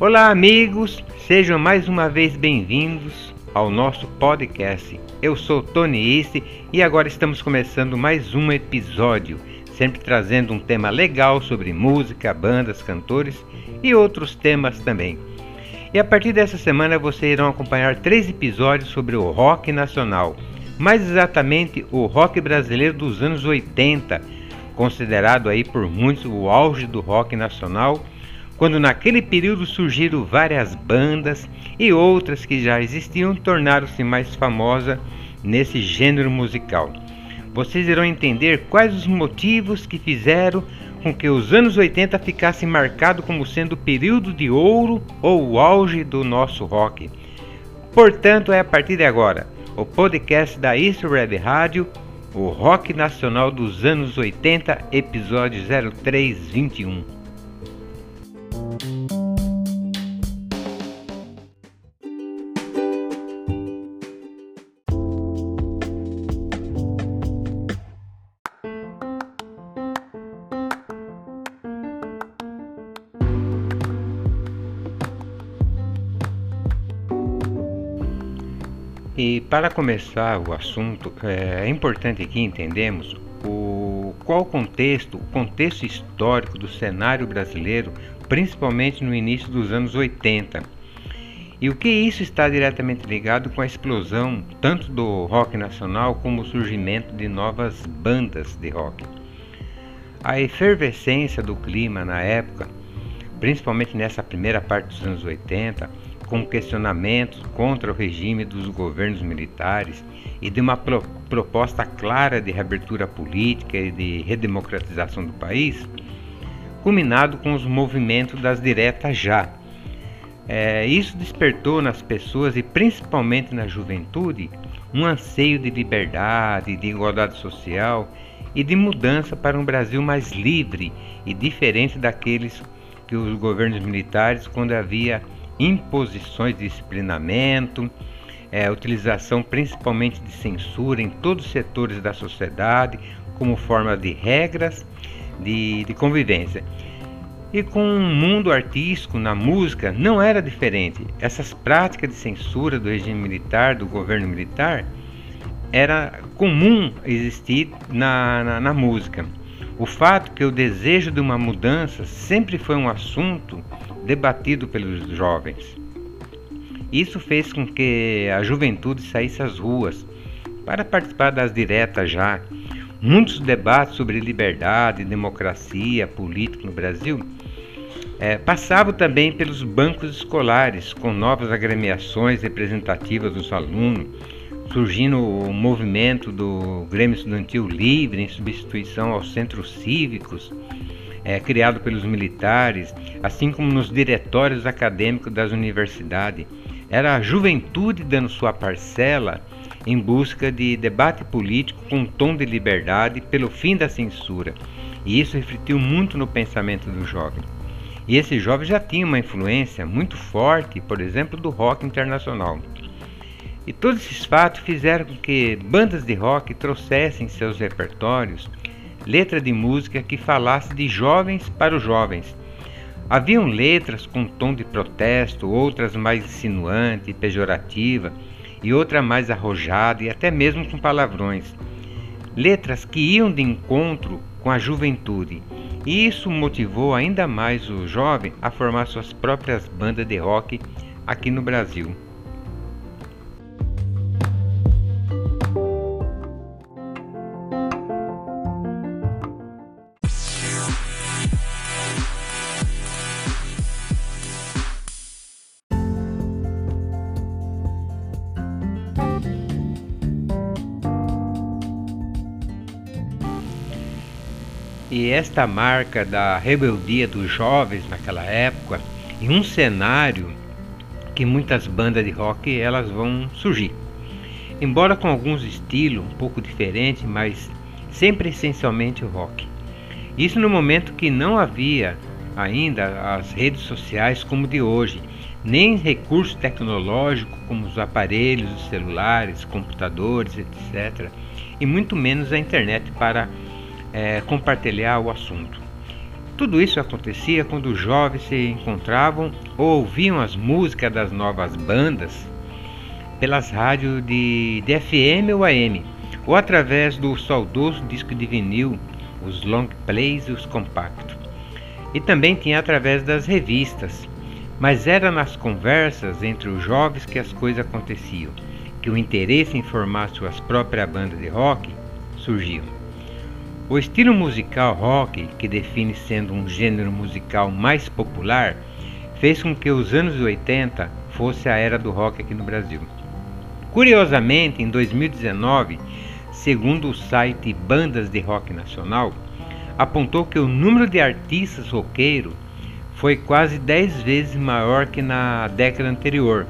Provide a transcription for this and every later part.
Olá, amigos, sejam mais uma vez bem-vindos ao nosso podcast. Eu sou Tony Isse e agora estamos começando mais um episódio, sempre trazendo um tema legal sobre música, bandas, cantores e outros temas também. E a partir dessa semana vocês irão acompanhar três episódios sobre o rock nacional, mais exatamente o rock brasileiro dos anos 80, considerado aí por muitos o auge do rock nacional quando naquele período surgiram várias bandas e outras que já existiam tornaram-se mais famosas nesse gênero musical. Vocês irão entender quais os motivos que fizeram com que os anos 80 ficassem marcados como sendo o período de ouro ou o auge do nosso rock. Portanto, é a partir de agora o podcast da East Web Rádio, o rock nacional dos anos 80, episódio 0321. E para começar o assunto, é importante aqui entendemos o qual contexto, o contexto histórico do cenário brasileiro, principalmente no início dos anos 80. E o que isso está diretamente ligado com a explosão tanto do rock nacional como o surgimento de novas bandas de rock. A efervescência do clima na época, principalmente nessa primeira parte dos anos 80, com questionamentos contra o regime dos governos militares e de uma pro proposta clara de reabertura política e de redemocratização do país, culminado com os movimentos das diretas já. É, isso despertou nas pessoas e principalmente na juventude um anseio de liberdade, de igualdade social e de mudança para um Brasil mais livre e diferente daqueles que os governos militares, quando havia imposições de disciplinamento, é, utilização principalmente de censura em todos os setores da sociedade, como forma de regras de, de convivência. E com o mundo artístico, na música, não era diferente. Essas práticas de censura do regime militar, do governo militar, era comum existir na, na, na música. O fato que o desejo de uma mudança sempre foi um assunto debatido pelos jovens. Isso fez com que a juventude saísse às ruas para participar das diretas já. Muitos debates sobre liberdade, democracia, política no Brasil é, passavam também pelos bancos escolares, com novas agremiações representativas dos alunos, surgindo o movimento do Grêmio Estudantil Livre em substituição aos centros cívicos é, criado pelos militares, assim como nos diretórios acadêmicos das universidades. Era a juventude dando sua parcela em busca de debate político com um tom de liberdade pelo fim da censura. E isso refletiu muito no pensamento do jovem. E esse jovem já tinha uma influência muito forte, por exemplo, do rock internacional. E todos esses fatos fizeram com que bandas de rock trouxessem seus repertórios letra de música que falasse de jovens para os jovens. Haviam letras com tom de protesto, outras mais insinuante e pejorativa, e outra mais arrojada e até mesmo com palavrões. Letras que iam de encontro com a juventude. E isso motivou ainda mais o jovem a formar suas próprias bandas de rock aqui no Brasil. Esta marca da rebeldia dos jovens naquela época, em um cenário que muitas bandas de rock elas vão surgir. Embora com alguns estilos um pouco diferentes, mas sempre essencialmente rock. Isso no momento que não havia ainda as redes sociais como de hoje, nem recurso tecnológico como os aparelhos, os celulares, computadores, etc. E muito menos a internet para é, compartilhar o assunto. Tudo isso acontecia quando os jovens se encontravam ou ouviam as músicas das novas bandas pelas rádios de, de FM ou AM, ou através do saudoso disco de vinil, os long plays e os compactos. E também tinha através das revistas, mas era nas conversas entre os jovens que as coisas aconteciam, que o interesse em formar suas próprias bandas de rock surgiu. O estilo musical rock, que define sendo um gênero musical mais popular, fez com que os anos 80 fosse a era do rock aqui no Brasil. Curiosamente, em 2019, segundo o site Bandas de Rock Nacional, apontou que o número de artistas roqueiros foi quase 10 vezes maior que na década anterior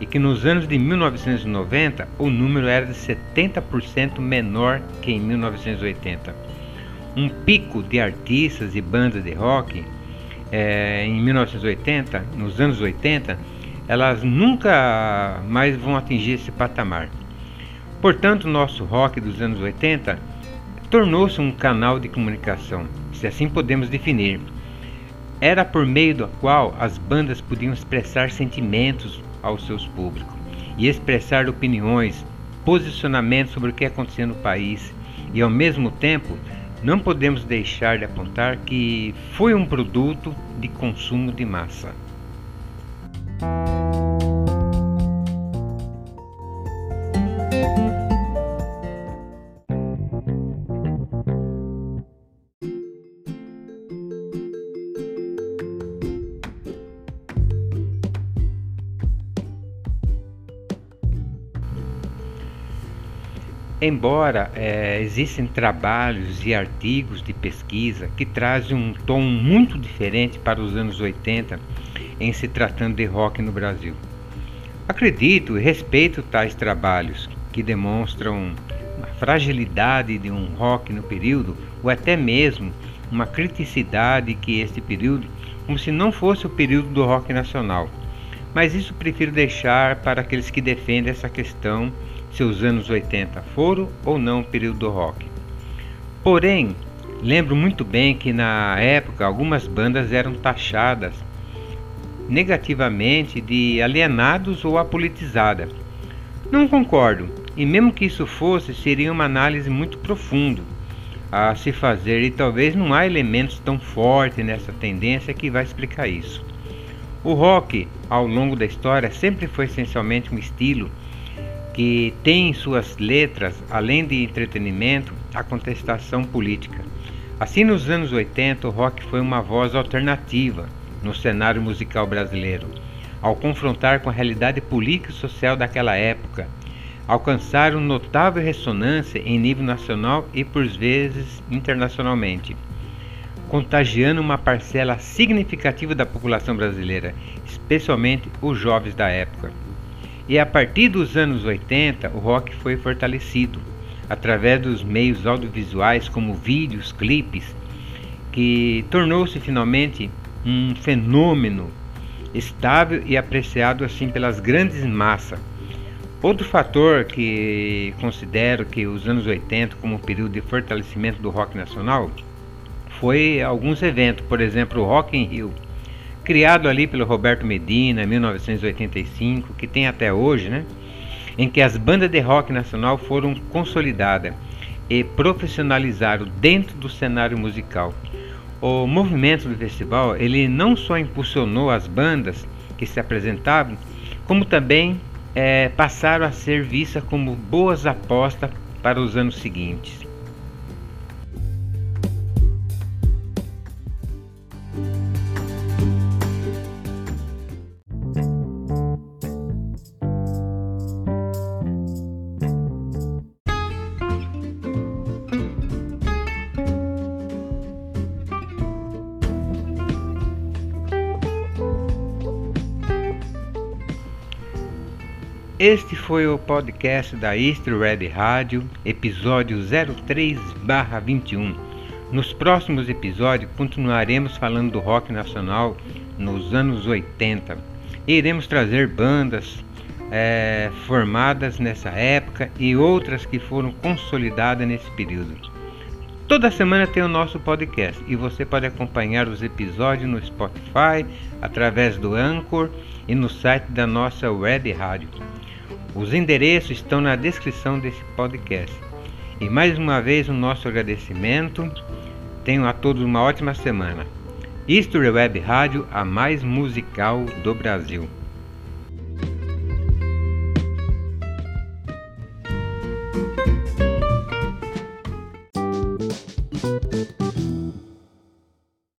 e que nos anos de 1990 o número era de 70% menor que em 1980. Um pico de artistas e bandas de rock é, em 1980, nos anos 80, elas nunca mais vão atingir esse patamar. Portanto, nosso rock dos anos 80 tornou-se um canal de comunicação, se assim podemos definir. Era por meio do qual as bandas podiam expressar sentimentos aos seus públicos e expressar opiniões, posicionamentos sobre o que acontecia no país e ao mesmo tempo não podemos deixar de apontar que foi um produto de consumo de massa. Embora é, existem trabalhos e artigos de pesquisa que trazem um tom muito diferente para os anos 80 em se tratando de rock no Brasil. Acredito e respeito tais trabalhos que demonstram uma fragilidade de um rock no período ou até mesmo uma criticidade que este período, como se não fosse o período do rock nacional. Mas isso prefiro deixar para aqueles que defendem essa questão se os anos 80 foram ou não o período do rock. Porém, lembro muito bem que na época algumas bandas eram taxadas negativamente de alienados ou apolitizadas. Não concordo, e mesmo que isso fosse, seria uma análise muito profunda a se fazer e talvez não há elementos tão fortes nessa tendência que vai explicar isso. O rock, ao longo da história, sempre foi essencialmente um estilo que tem em suas letras, além de entretenimento, a contestação política. Assim, nos anos 80, o rock foi uma voz alternativa no cenário musical brasileiro, ao confrontar com a realidade política e social daquela época, alcançaram notável ressonância em nível nacional e, por vezes, internacionalmente, contagiando uma parcela significativa da população brasileira, especialmente os jovens da época. E a partir dos anos 80, o rock foi fortalecido através dos meios audiovisuais como vídeos, clipes, que tornou-se finalmente um fenômeno estável e apreciado assim pelas grandes massas. Outro fator que considero que os anos 80 como um período de fortalecimento do rock nacional foi alguns eventos, por exemplo, o Rock in Rio, criado ali pelo Roberto Medina em 1985, que tem até hoje, né? Em que as bandas de rock nacional foram consolidadas e profissionalizaram dentro do cenário musical. O movimento do festival, ele não só impulsionou as bandas que se apresentavam, como também é, passaram a ser vistas como boas apostas para os anos seguintes. Este foi o podcast da East Red Rádio, episódio 03/21. Nos próximos episódios continuaremos falando do rock nacional nos anos 80. E iremos trazer bandas é, formadas nessa época e outras que foram consolidadas nesse período. Toda semana tem o nosso podcast e você pode acompanhar os episódios no Spotify, através do Anchor e no site da nossa web rádio. Os endereços estão na descrição desse podcast. E mais uma vez o nosso agradecimento. Tenham a todos uma ótima semana. History Web Rádio, a mais musical do Brasil.